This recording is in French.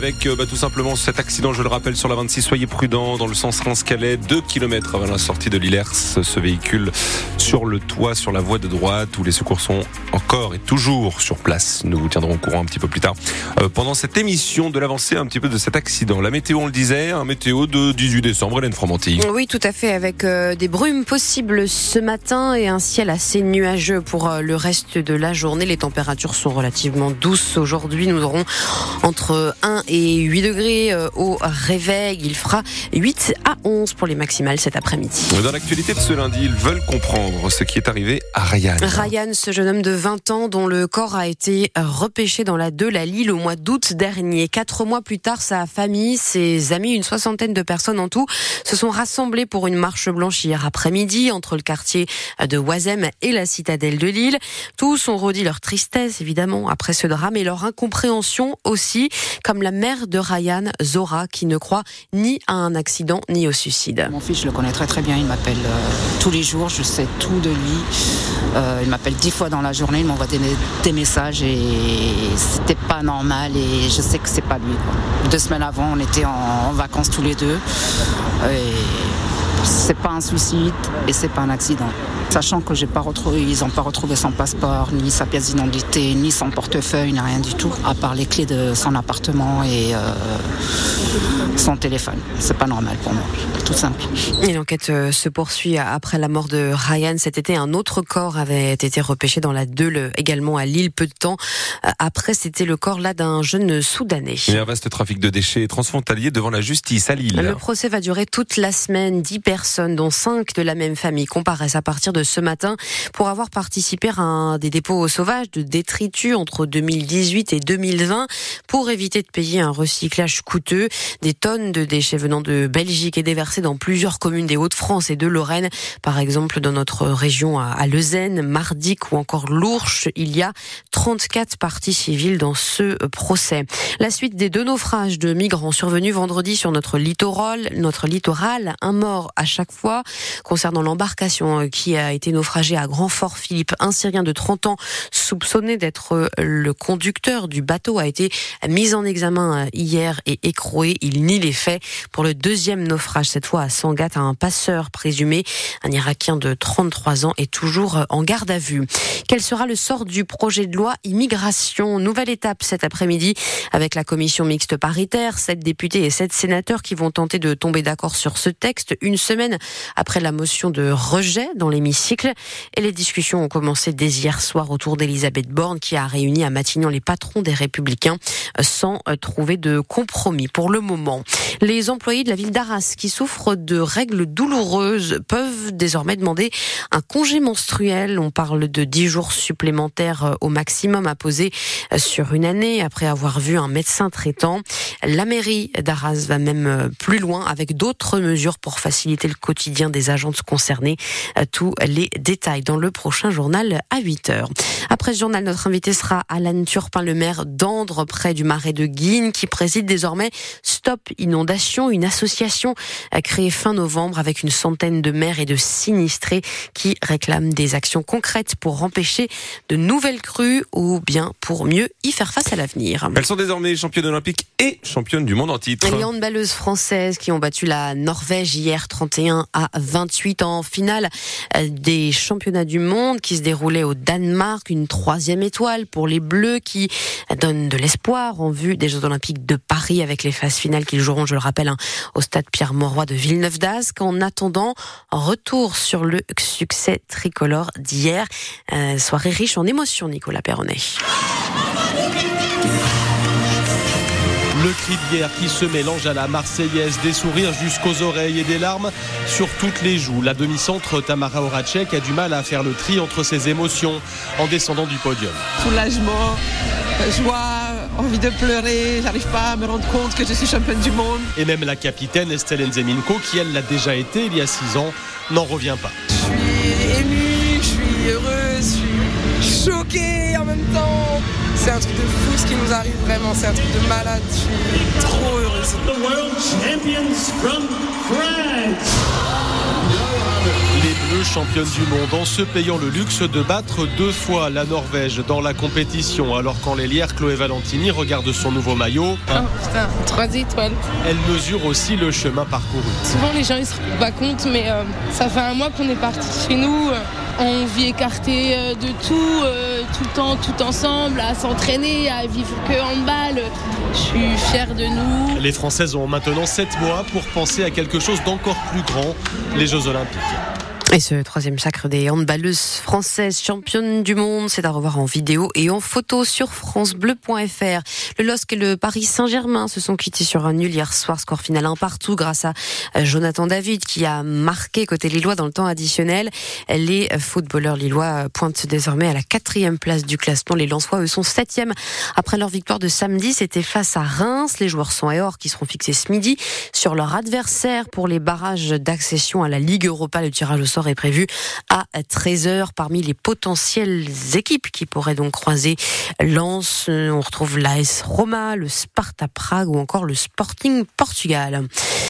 Avec euh, bah, tout simplement cet accident, je le rappelle, sur la 26, soyez prudents dans le sens Reims-Calais, 2 km avant la sortie de l'Illers, ce véhicule sur le toit, sur la voie de droite, où les secours sont encore et toujours sur place. Nous vous tiendrons au courant un petit peu plus tard euh, pendant cette émission de l'avancée un petit peu de cet accident. La météo, on le disait, un météo de 18 décembre, Hélène Fromanti. Oui, tout à fait, avec euh, des brumes possibles ce matin et un ciel assez nuageux pour le reste de la journée. Les températures sont relativement douces aujourd'hui. Nous aurons entre 1 et 8 degrés euh, au réveil. Il fera 8 à 11 pour les maximales cet après-midi. Dans l'actualité de ce lundi, ils veulent comprendre ce qui est arrivé à Ryan. Ryan, ce jeune homme de 20 ans dont le corps a été repêché dans la de la Lille au mois d'août dernier. Quatre mois plus tard, sa famille, ses amis, une soixantaine de personnes en tout, se sont rassemblés pour une marche blanche hier après-midi entre le quartier de Oisem et la citadelle de Lille. Tous ont redit leur tristesse, évidemment, après ce drame et leur incompréhension aussi, comme la mère de Ryan, Zora, qui ne croit ni à un accident ni au suicide. Mon fils, je le connais très très bien. Il m'appelle euh, tous les jours. Je sais tout de lui. Euh, il m'appelle dix fois dans la journée. Il m'envoie des, messages et c'était pas normal. Et je sais que c'est pas lui. Deux semaines avant, on était en, vacances tous les deux. C'est pas un suicide et c'est pas un accident. Sachant que j'ai pas retrouvé, ils n'ont pas retrouvé son passeport, ni sa pièce d'identité, ni son portefeuille, ni rien du tout, à part les clés de son appartement et euh, son téléphone. C'est pas normal pour moi, tout simple. Et l'enquête euh, se poursuit après la mort de Ryan. Cet été, un autre corps avait été repêché dans la Deule, également à Lille, peu de temps euh, après. C'était le corps là d'un jeune Soudanais. Il y a un vaste trafic de déchets transfrontaliers devant la justice à Lille. Le procès va durer toute la semaine. Dix personnes, dont cinq de la même famille, comparaissent à partir de ce matin pour avoir participé à des dépôts sauvages de détritus entre 2018 et 2020 pour éviter de payer un recyclage coûteux. Des tonnes de déchets venant de Belgique et déversés dans plusieurs communes des Hauts-de-France et de Lorraine. Par exemple, dans notre région à Leuzen, Mardic ou encore l'Ourche, il y a 34 parties civiles dans ce procès. La suite des deux naufrages de migrants survenus vendredi sur notre littoral, notre littoral, un mort à chaque fois concernant l'embarcation qui a été naufragé à Grand-Fort Philippe. Un Syrien de 30 ans soupçonné d'être le conducteur du bateau a été mis en examen hier et écroué. Il nie les faits pour le deuxième naufrage, cette fois à Sangatte, un passeur présumé, un Irakien de 33 ans, est toujours en garde à vue. Quel sera le sort du projet de loi immigration? Nouvelle étape cet après-midi avec la commission mixte paritaire, sept députés et sept sénateurs qui vont tenter de tomber d'accord sur ce texte une semaine après la motion de rejet dans l'émission et les discussions ont commencé dès hier soir autour d'Elisabeth Borne qui a réuni à Matignon les patrons des Républicains sans trouver de compromis. Pour le moment. Les employés de la ville d'Arras qui souffrent de règles douloureuses peuvent désormais demander un congé menstruel. On parle de 10 jours supplémentaires euh, au maximum à poser sur une année après avoir vu un médecin traitant. La mairie d'Arras va même plus loin avec d'autres mesures pour faciliter le quotidien des agentes concernées. Tout les détails dans le prochain journal à 8 heures. Après ce journal, notre invité sera Alan Turpin, le maire d'Andre, près du marais de Guine, qui préside désormais Stop Inondation, une association créée fin novembre avec une centaine de maires et de sinistrés qui réclament des actions concrètes pour empêcher de nouvelles crues ou bien pour mieux y faire face à l'avenir. Elles sont désormais championnes olympiques et championnes du monde en titre. Les handballeuses françaises qui ont battu la Norvège hier 31 à 28 en finale des championnats du monde qui se déroulaient au Danemark. Une troisième étoile pour les Bleus qui donne de l'espoir en vue des Jeux Olympiques de Paris avec les phases finales qu'ils joueront, je le rappelle, hein, au stade Pierre-Mauroy de Villeneuve-d'Ascq. En attendant, retour sur le succès tricolore d'hier. Euh, soirée riche en émotions, Nicolas Perronnet. Le cri de guerre qui se mélange à la Marseillaise, des sourires jusqu'aux oreilles et des larmes sur toutes les joues. La demi-centre Tamara Horacek a du mal à faire le tri entre ses émotions en descendant du podium. Soulagement, joie, envie de pleurer, j'arrive pas à me rendre compte que je suis championne du monde. Et même la capitaine Estelle Nzeminko, qui elle l'a déjà été il y a six ans, n'en revient pas. Je suis émue, je suis heureuse, je suis choquée en même temps. C'est un truc de fou ce qui nous arrive vraiment, c'est un truc de malade. Je suis trop heureuse. Les Bleue, championne du monde, en se payant le luxe de battre deux fois la Norvège dans la compétition. Alors quand l'ailière Chloé Valentini regarde son nouveau maillot, Oh putain, trois étoiles. elle mesure aussi le chemin parcouru. Souvent les gens ils se rendent pas compte, mais euh, ça fait un mois qu'on est parti chez nous. euh, on vit écarté euh, de tout, euh, tout le temps, tout ensemble, à s'entraîner, à vivre que handball. Je suis fière de nous. Les Françaises ont maintenant 7 mois pour penser à quelque chose d'encore plus grand, les Jeux Olympiques. Et ce troisième sacre des handballeuses françaises championnes du monde, c'est à revoir en vidéo et en photo sur francebleu.fr. Le LOSC et le Paris Saint-Germain se sont quittés sur un nul hier soir, score final un partout grâce à Jonathan David qui a marqué côté Lillois dans le temps additionnel. Les footballeurs lillois pointent désormais à la quatrième place du classement. Les Lensois, eux, sont septième après leur victoire de samedi. C'était face à Reims. Les joueurs sont et or qui seront fixés ce midi sur leur adversaire pour les barrages d'accession à la Ligue Europa. Le tirage au sort est prévu à 13h parmi les potentielles équipes qui pourraient donc croiser Lens. On retrouve l'AS Roma, le Sparta Prague ou encore le Sporting Portugal.